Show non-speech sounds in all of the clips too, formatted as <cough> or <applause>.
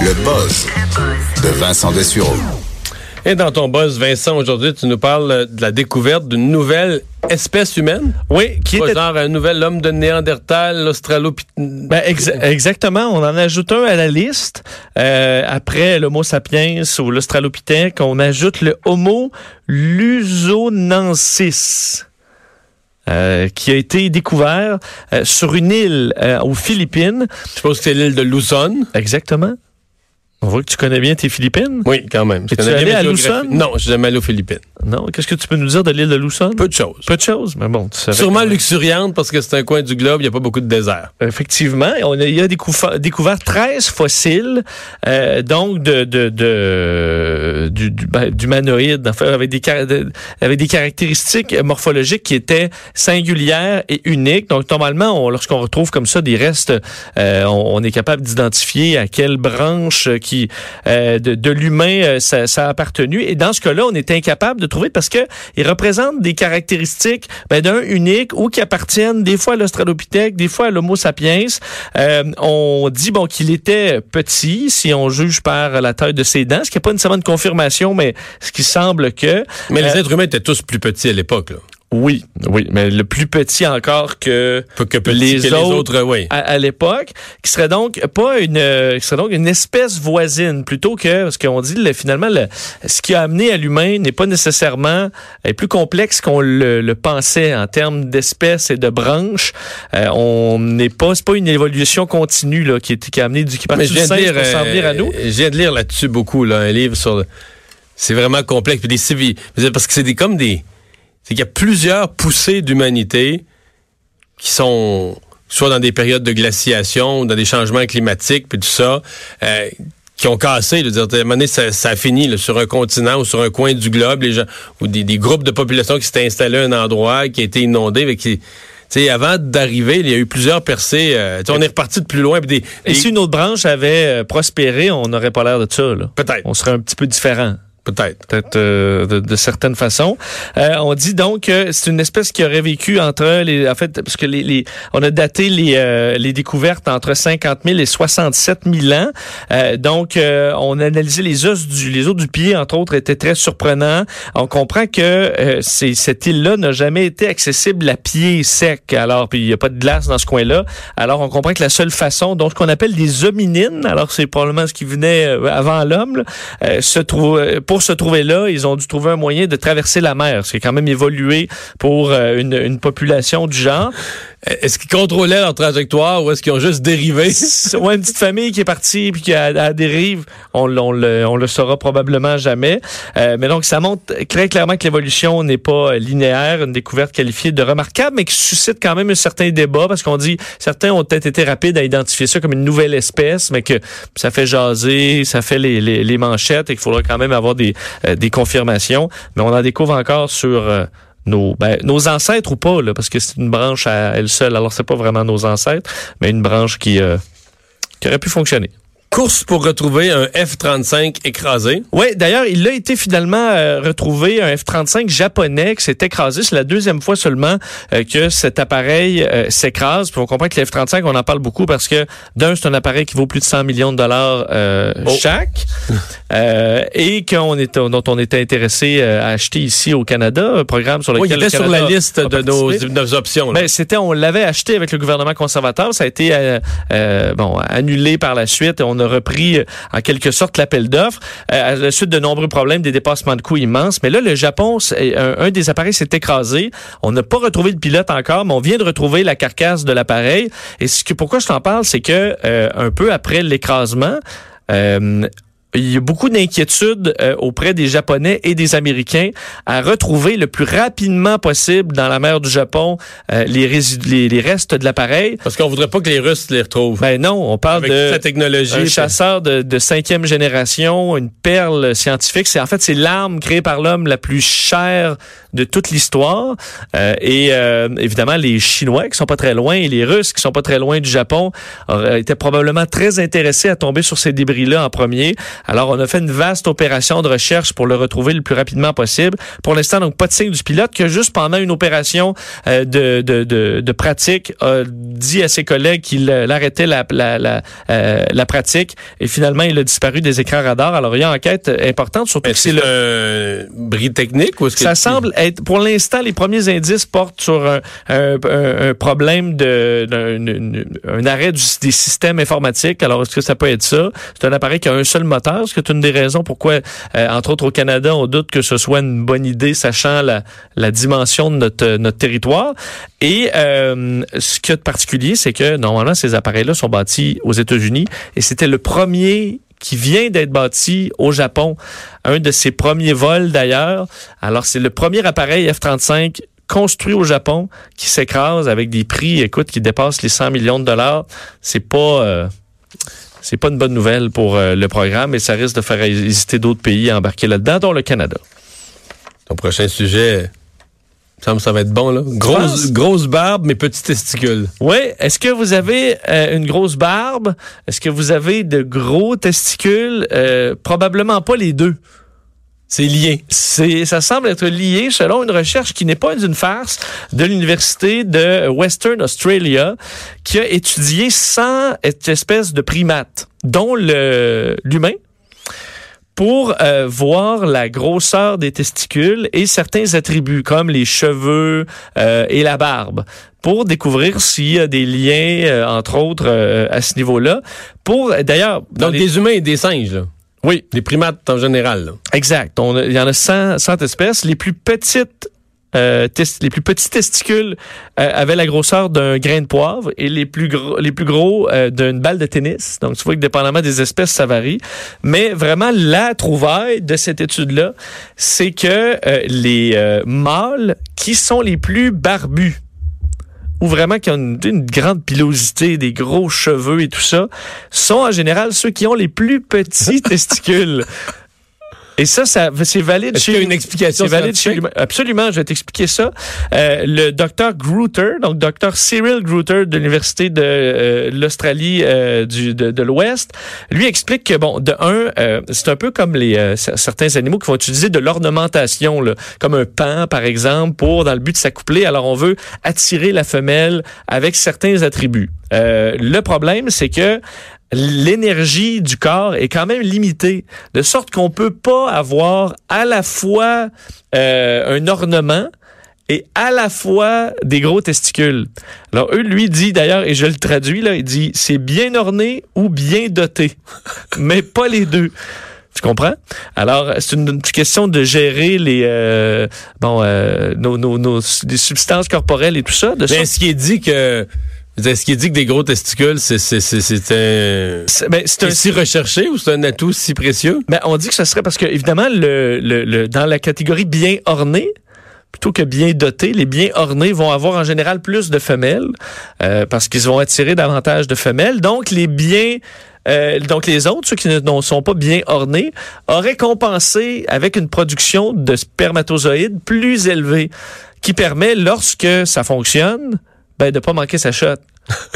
Le buzz de Vincent Dessureau. Et dans ton buzz, Vincent, aujourd'hui, tu nous parles de la découverte d'une nouvelle espèce humaine. Oui, qui était genre un nouvel homme de Néandertal, l'Australopithèque. Ben, exa- exactement, on en ajoute un à la liste. Euh, après l'Homo sapiens ou l'Australopithèque, on ajoute le Homo lusonensis. euh, qui a été découvert euh, sur une île euh, aux Philippines. Je suppose que c'est l'île de Luzon. Exactement. On voit que tu connais bien tes Philippines? Oui, quand même. Je connais bien allé à. Luzon? Non, je suis jamais allé aux Philippines. Non, qu'est-ce que tu peux nous dire de l'île de Luzon? Peu de choses. Peu de choses, mais bon, tu savais Sûrement luxuriante parce que c'est un coin du globe, il n'y a pas beaucoup de désert. Effectivement, on a, il y a découvert, découvert 13 fossiles, euh, donc de, de, de du, du, ben, d'humanoïdes, enfin, avec des avec caractéristiques morphologiques qui étaient singulières et uniques. Donc normalement, on- lorsqu'on retrouve comme ça des restes, euh, on, on est capable d'identifier à quelle branche qui euh, de, de l'humain euh, ça, ça a appartenu. Et dans ce cas-là, on est incapable de trouver parce que ils représentent des caractéristiques ben, d'un unique ou qui appartiennent des fois à l'Australopithèque, des fois à l'Homo sapiens. Euh, on dit bon qu'il était petit si on juge par la taille de ses dents, ce qui n'est pas nécessairement une confirmation, mais ce qui semble que Mais les Euh, êtres humains étaient tous plus petits à l'époque. Oui, oui, mais le plus petit encore que Les que les autres- oui. à, à l'époque, qui serait donc pas une, euh, qui serait donc une espèce voisine plutôt que parce qu'on dit le- finalement le- ce qui a amené à l'humain n'est pas nécessairement est plus complexe qu'on le, le pensait en termes d'espèces et de branches. Euh, on n'est pas c'est pas une évolution continue là qui est qui a amené du qui je du viens de singe lire, pour s'en venir à euh, nous. je viens de lire là-dessus beaucoup, là, un livre sur. C'est vraiment complexe. Puis des civils. Parce que c'est des, comme des. C'est qu'il y a plusieurs poussées d'humanité qui sont soit dans des périodes de glaciation, dans des changements climatiques, puis tout ça, euh, qui ont cassé. Je veux dire, à un moment donné, ça, ça a fini là, sur un continent ou sur un coin du globe, les gens, ou des, des groupes de population qui s'étaient installés à un endroit, qui a été inondé, mais qui. Avant d'arriver, il y a eu plusieurs percées. euh, on est reparti de plus loin. des, Et si une autre branche avait euh, prospéré, on n'aurait pas l'air de ça. Peut-être. On serait un petit peu différent. Peut-être. peut-être euh, de, de certaines façons. Euh, on dit donc que c'est une espèce qui aurait vécu entre les, en fait, parce que les, les on a daté les, euh, les découvertes entre 50 000 et 67 000 ans. Euh, donc, euh, on a analysé les os du, les os du pied, entre autres, étaient très surprenants. On comprend que euh, cette île-là n'a jamais été accessible à pied sec. Alors, puis il n'y a pas de glace dans ce coin-là. Alors, on comprend que la seule façon, donc, ce qu'on appelle des hominines, alors c'est probablement ce qui venait avant l'homme, se trouve, euh, pour se trouver là, ils ont dû trouver un moyen de traverser la mer, ce qui est quand même évolué pour euh, une, une population du genre. Est-ce qu'ils contrôlaient leur trajectoire ou est-ce qu'ils ont juste dérivé? <laughs> Ouais, une petite famille qui est partie puis qui a la dérive, on, on, le, saura probablement jamais. Euh, mais donc, ça montre très clairement que l'évolution n'est pas linéaire, une découverte qualifiée de remarquable, mais qui suscite quand même un certain débat parce qu'on dit certains ont peut-être été rapides à identifier ça comme une nouvelle espèce, mais que ça fait jaser, ça fait les, les, les manchettes et qu'il faudra quand même avoir des, euh, confirmations. Mais on en découvre encore sur euh, nos, ben, nos ancêtres ou pas, parce que c'est une branche à elle seule. Alors, c'est pas vraiment nos ancêtres, mais une branche qui, euh, qui aurait pu fonctionner. Course pour retrouver un F-35 écrasé. Oui, d'ailleurs, il a été finalement euh, retrouvé un F-35 japonais qui s'est écrasé. C'est la deuxième fois seulement euh, que cet appareil euh, s'écrase. Puis on comprend que le F-35, on en parle beaucoup parce que d'un, c'est un appareil qui vaut plus de 100 millions de dollars Oh. chaque <laughs> et qu'on est, dont on était intéressé à acheter ici au Canada, un programme sur Oui, lequel il était le sur la liste de nos, participé. de nos options. Ben, c'était, on l'avait acheté avec le gouvernement conservateur. Ça a été bon annulé par la suite. On a repris euh, en quelque sorte l'appel d'offres euh, à la suite de nombreux problèmes, des dépassements de coûts immenses. Mais là, le Japon, c'est- un, un des appareils s'est écrasé. On n'a pas retrouvé le pilote encore, mais on vient de retrouver la carcasse de l'appareil. Et ce que pourquoi je t'en parle, c'est que euh, un peu après l'écrasement. euh, il y a beaucoup d'inquiétudes euh, auprès des Japonais et des Américains à retrouver le plus rapidement possible dans la mer du Japon euh, les, les, les, restes de l'appareil. Parce qu'on voudrait pas que les Russes les retrouvent. Ben non, on parle Avec de sa technologie, un chasseur de, de, cinquième génération, une perle scientifique. C'est en fait c'est l'arme créée par l'homme la plus chère de toute l'histoire. Euh, et évidemment les Chinois qui sont pas très loin et les Russes qui sont pas très loin du Japon étaient probablement très intéressés à tomber sur ces débris-là en premier. Alors, on a fait une vaste opération de recherche pour le retrouver le plus rapidement possible. Pour l'instant, donc, pas de signe du pilote que juste pendant une opération euh, de, de, de, de, pratique, a dit à ses collègues qu'il euh, arrêtait la, la, la, euh, la, pratique et finalement, il a disparu des écrans radars. Alors, il y a une enquête importante, surtout que c'est le bris technique ou est-ce que ça semble être, pour l'instant, les premiers indices portent sur un, un, un problème de, un, un arrêt du, des systèmes informatiques. Alors, est-ce que ça peut être ça? C'est un appareil qui a un seul moteur. Est-ce que c'est une des raisons pourquoi, euh, entre autres au Canada, on doute que ce soit une bonne idée, sachant la, la dimension de notre, notre territoire? Et euh, ce qu'il y a de particulier, c'est que normalement, ces appareils-là sont bâtis aux États-Unis et c'était le premier qui vient d'être bâti au Japon, un de ses premiers vols d'ailleurs. Alors c'est le premier appareil F-35 construit au Japon qui s'écrase avec des prix, écoute, qui dépassent les 100 millions de dollars. C'est pas euh, c'est pas une bonne nouvelle pour euh, le programme et ça risque de faire hésiter d'autres pays à embarquer là-dedans, dont le Canada. Ton prochain sujet, ça me ça va être bon là. Grosse grosse barbe mais petits testicules. Oui, est-ce que vous avez euh, une grosse barbe? Est-ce que vous avez de gros testicules? Probablement pas les deux. C'est lié. C'est, ça semble être lié selon une recherche qui n'est pas une farce de l'université de Western Australia, qui a étudié 100 espèces de primates, dont le, l'humain, pour euh, voir la grosseur des testicules et certains attributs comme les cheveux euh, et la barbe pour découvrir s'il y a des liens, euh, entre autres, à ce niveau-là. Pour d'ailleurs, donc des humains et des singes. Là. Oui. Des primates en général. Exact. On il y en a 100, 100 espèces. Les plus petites euh, les plus petits testicules euh, avaient la grosseur d'un grain de poivre et les plus gros, les plus gros euh, d'une balle de tennis. Donc, tu vois que dépendamment des espèces, ça varie. Mais vraiment, la trouvaille de cette étude-là, c'est que les mâles qui sont les plus barbus, ou vraiment qui ont une, grande pilosité, des gros cheveux et tout ça, sont en général ceux qui ont les plus petits <laughs> testicules. Et ça, ça c'est valide chez. Il y a une explication C'est valide chez Absolument, je vais t'expliquer ça. Euh, le docteur Gruter, donc docteur Cyril Gruter de l'université de euh, l'Australie euh, du de, de l'Ouest, lui explique que bon, de un, euh, c'est un peu comme les euh, certains animaux qui vont utiliser de l'ornementation, comme un pan par exemple, pour dans le but de s'accoupler. Alors on veut attirer la femelle avec certains attributs. le problème, c'est que l'énergie du corps est quand même limitée, de sorte qu'on peut pas avoir à la fois euh, un ornement et à la fois des gros testicules. Alors eux lui dit d'ailleurs et je le traduis là, il dit c'est bien orné ou bien doté, <laughs> mais pas les deux. Tu comprends? Alors, c'est une, question de gérer les euh, bon euh, nos, nos, nos, les substances corporelles et tout ça. De Mais ce qui est dit que est-ce qu'il dit que des gros testicules, c'est c'est c'est un ben, c'est un si recherché ou c'est un atout si précieux? Ben on dit que ce serait parce que évidemment le, le, le dans la catégorie bien orné, plutôt que bien dotés, les bien ornés vont avoir en général plus de femelles euh, parce qu'ils vont attirer davantage de femelles. Donc les bien euh, donc les autres, ceux qui ne sont pas bien ornés, auraient compensé avec une production de spermatozoïdes plus élevée, qui permet, lorsque ça fonctionne, ben, de pas manquer sa shot.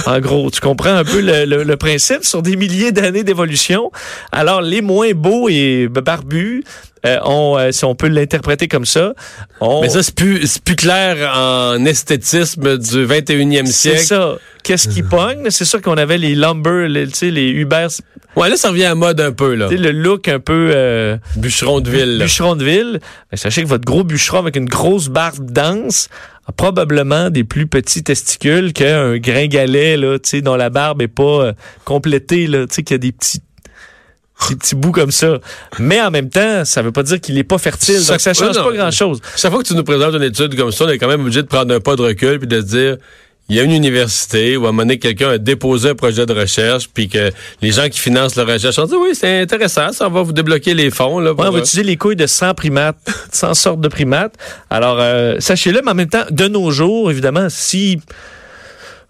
en <laughs> gros, tu comprends un peu le, le, principe sur des milliers d'années d'évolution. Alors, les moins beaux et barbus, euh, on, euh, si on peut l'interpréter comme ça. On... Mais ça, c'est plus, plus clair en esthétisme du 21e siècle. C'est ça. Qu'est-ce qui pogne? C'est sûr qu'on avait les lumber, les, les Uber. Ouais, là, ça revient à mode un peu, là. le look un peu... Euh, bûcheron de ville. Bûcheron de ville. Ben, sachez que votre gros bûcheron avec une grosse barbe dense a probablement des plus petits testicules qu'un gringalet, là, tu sais, dont la barbe est pas euh, complétée, là, tu sais, qu'il y a des petits des petits bouts comme ça. Mais en même temps, ça veut pas dire qu'il est pas fertile. donc ça change pas grand-chose. Chaque fois que tu nous présentes une étude comme ça, on est quand même obligé de prendre un pas de recul puis de se dire il y a une université où à un moment donné, quelqu'un a déposé un projet de recherche, puis que les gens qui financent la recherche ont dit oui, c'est intéressant, ça va vous débloquer les fonds. Là, Ouais, on va utiliser les couilles de 100 primates, <laughs> 100 sortes de primates. Alors, euh, sachez-le, mais en même temps, de nos jours, évidemment, si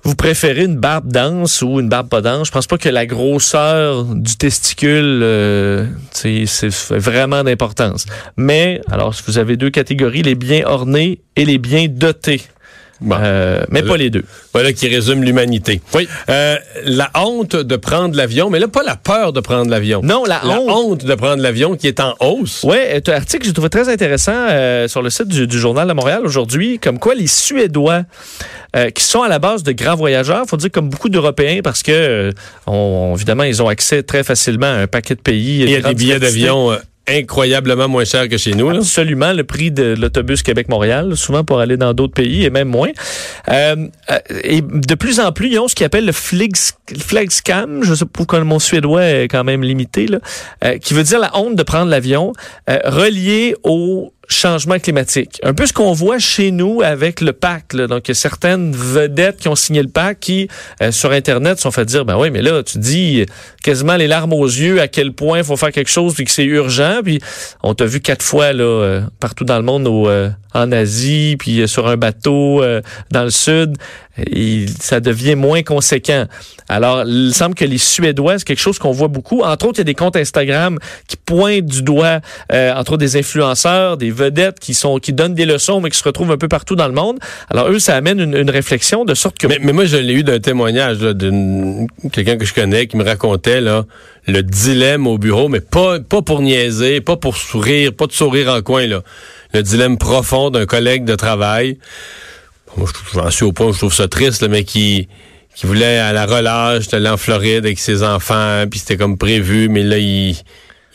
vous préférez une barbe dense ou une barbe pas dense, je pense pas que la grosseur du testicule, euh, c'est vraiment d'importance. Mais, alors, si vous avez deux catégories, les bien ornés et les bien dotés. Bon. Euh, mais pas les deux. Voilà qui résume l'humanité. Oui. Euh, la honte de prendre l'avion, mais là, pas la peur de prendre l'avion. Non, la, La honte. honte de prendre l'avion qui est en hausse. Ouais, un article que j'ai trouvé très intéressant euh, sur le site du, du Journal de Montréal aujourd'hui, comme quoi les Suédois qui sont à la base de grands voyageurs, faut dire comme beaucoup d'Européens, parce que on- évidemment ils ont accès très facilement à un paquet de pays. Il y a de des billets d'avion incroyablement moins chers que chez nous. Là. Absolument, le prix de l'autobus Québec-Montréal, souvent pour aller dans d'autres pays et même moins. Euh, euh, et de plus en plus, ils ont ce qu'ils appellent le flagscam, je sais pas pourquoi mon suédois est quand même limité, là, euh, qui veut dire la honte de prendre l'avion, euh, relié au changement climatique. Un peu ce qu'on voit chez nous avec le pacte. Là. Donc, il y a certaines vedettes qui ont signé le pacte qui, euh, sur Internet, sont fait dire, ben oui, mais là, tu dis quasiment les larmes aux yeux à quel point il faut faire quelque chose puis que c'est urgent. Puis on t'a vu quatre fois là euh, partout dans le monde, au, euh, en Asie, puis euh, sur un bateau euh, dans le sud. Et ça devient moins conséquent. Alors, il semble que les Suédois, c'est quelque chose qu'on voit beaucoup. Entre autres, il y a des comptes Instagram qui pointent du doigt, euh, entre autres des influenceurs, des vedettes qui sont qui donnent des leçons, mais qui se retrouvent un peu partout dans le monde. Alors, eux, ça amène une, une réflexion de sorte que... Mais, mais moi, je l'ai eu d'un témoignage d'une quelqu'un que je connais qui me racontait là, le dilemme au bureau, mais pas, pas pour niaiser, pas pour sourire, pas de sourire en coin. Là. Le dilemme profond d'un collègue de travail. Moi, je suis au point où je trouve ça triste, là, mais qui, qui voulait à la relâche, d'aller en Floride avec ses enfants, puis c'était comme prévu, mais là, il, il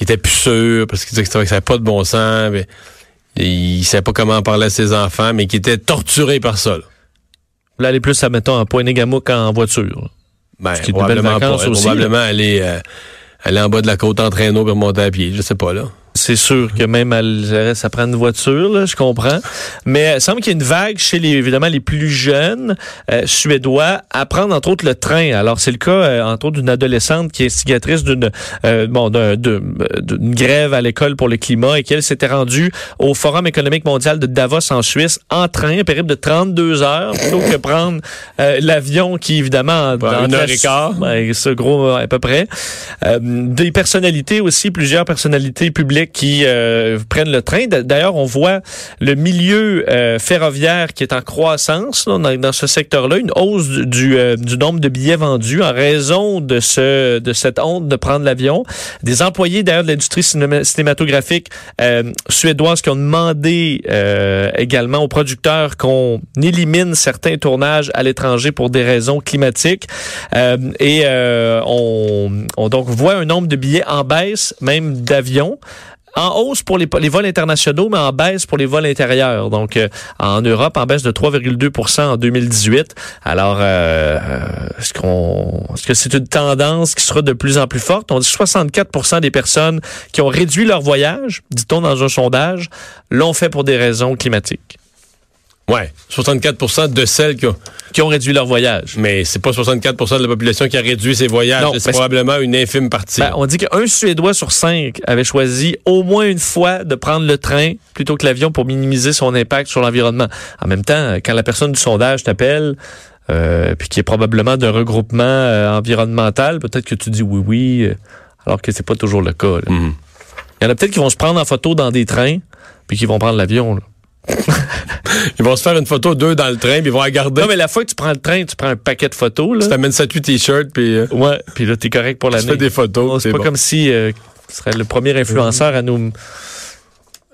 était plus sûr parce qu'il disait que ça n'avait pas de bon sens. mais il savait pas comment en parler à ses enfants, mais qui était torturé par ça. là. Là, aller plus, mettons, en point Négamouk en voiture. Ben, qui probablement, pas- aussi, probablement aller, euh, aller en bas de la côte en traîneau puis remonter à pied. Je sais pas, là. C'est sûr que même à ça prend une voiture, là, je comprends. Mais il semble qu'il y a une vague chez les évidemment les plus jeunes euh, suédois à prendre entre autres le train. Alors c'est le cas euh, entre autres d'une adolescente qui est instigatrice d'une euh, bon de- d'une grève à l'école pour le climat et qu'elle s'était rendue au Forum économique mondial de Davos en Suisse en train, un périple de 32 heures plutôt que prendre euh, l'avion qui évidemment dans une heure et quart. Ce gros à peu près. Euh, des personnalités aussi, plusieurs personnalités publiques qui euh, prennent le train. D'ailleurs, on voit le milieu euh, ferroviaire qui est en croissance là, dans, ce secteur-là, une hausse du, euh, du nombre de billets vendus en raison de ce de cette honte de prendre l'avion. Des employés d'ailleurs de l'industrie cinéma- cinématographique euh, suédoise qui ont demandé euh, également aux producteurs qu'on élimine certains tournages à l'étranger pour des raisons climatiques. Et on, on donc voit un nombre de billets en baisse, même d'avions. En hausse pour les, vols internationaux, mais en baisse pour les vols intérieurs. Donc, euh, en Europe, en baisse de 3,2% en 2018. Alors, euh, est-ce qu'on, est-ce que c'est une tendance qui sera de plus en plus forte? On dit 64% des personnes qui ont réduit leur voyage, dit-on dans un sondage, l'ont fait pour des raisons climatiques. Ouais. 64% de celles qui ont. Qui ont réduit leur voyage. Mais c'est pas 64% de la population qui a réduit ses voyages. C'est probablement une infime partie. Ben, on dit qu'un Suédois sur cinq avait choisi au moins une fois de prendre le train plutôt que l'avion pour minimiser son impact sur l'environnement. En même temps, quand la personne du sondage t'appelle, euh, puis qui est probablement d'un regroupement euh, environnemental, peut-être que tu dis oui, oui, euh, alors que c'est pas toujours le cas. Mhm. Il y en a peut-être qui vont se prendre en photo dans des trains, puis qui vont prendre l'avion. Ils vont se faire une photo d'eux dans le train, puis ils vont la garder. Non, mais la fois que tu prends le train, tu prends un paquet de photos. Tu Là. t'amènes 7-8 t-shirts, puis euh, Ouais, puis là, t'es correct pour tu l'année. fais des photos. C'est c'est pas bon. comme si euh, tu serais le premier influenceur à nous,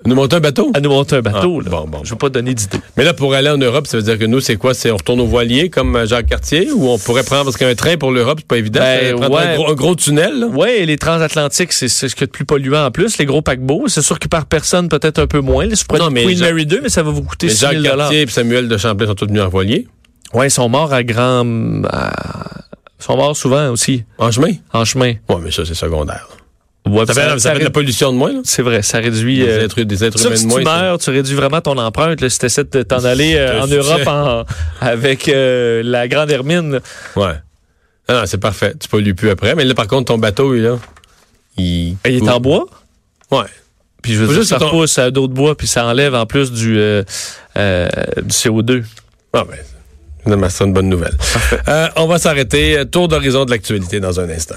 Nous monter un bateau? à nous monter un bateau. Ah, là. bon, bon, Je veux pas donner d'idée. Mais là, pour aller en Europe, ça veut dire que nous, c'est quoi? C'est on retourne au voilier comme euh, Jacques Cartier ou on pourrait prendre, parce qu'un train pour l'Europe, c'est pas évident. Ben, ouais. un, gros, un gros tunnel. Oui, et les transatlantiques, c'est ce qu'il y a de plus polluant en plus. Les gros paquebots, c'est sûr que par personne, peut-être un peu moins. Là, Non, mais Queen Jacques- Mary 2, mais ça va vous coûter Mais 6 Jacques 000 Cartier et Samuel de Champlain sont tous venus en voilier. Ouais, ils sont morts à grand... à- Ils sont morts souvent aussi, En chemin? en chemin. Ouais, mais ça, c'est secondaire. Ouais, Ça, ça- fait, ça ça fait de la pollution de moins, là. C'est vrai, ça réduit. Des euh, êtres, des êtres humains si de moins. tu meurs, tu réduis vraiment ton empreinte là, si tu essaies de t'en <laughs> aller euh, en. Europe en- avec euh, la grande hermine. Ouais. Ah non, c'est parfait. Tu pollues plus après. Mais là, par contre, ton bateau, il, là, il... Il est en bois? Ouais. Puis je veux dire, juste ça ton- repousse à d'autres bois, puis ça enlève en plus du, euh, euh, du CO2. Ah ben, c'est une bonne nouvelle. Euh, on va s'arrêter. Tour d'horizon de l'actualité dans un instant.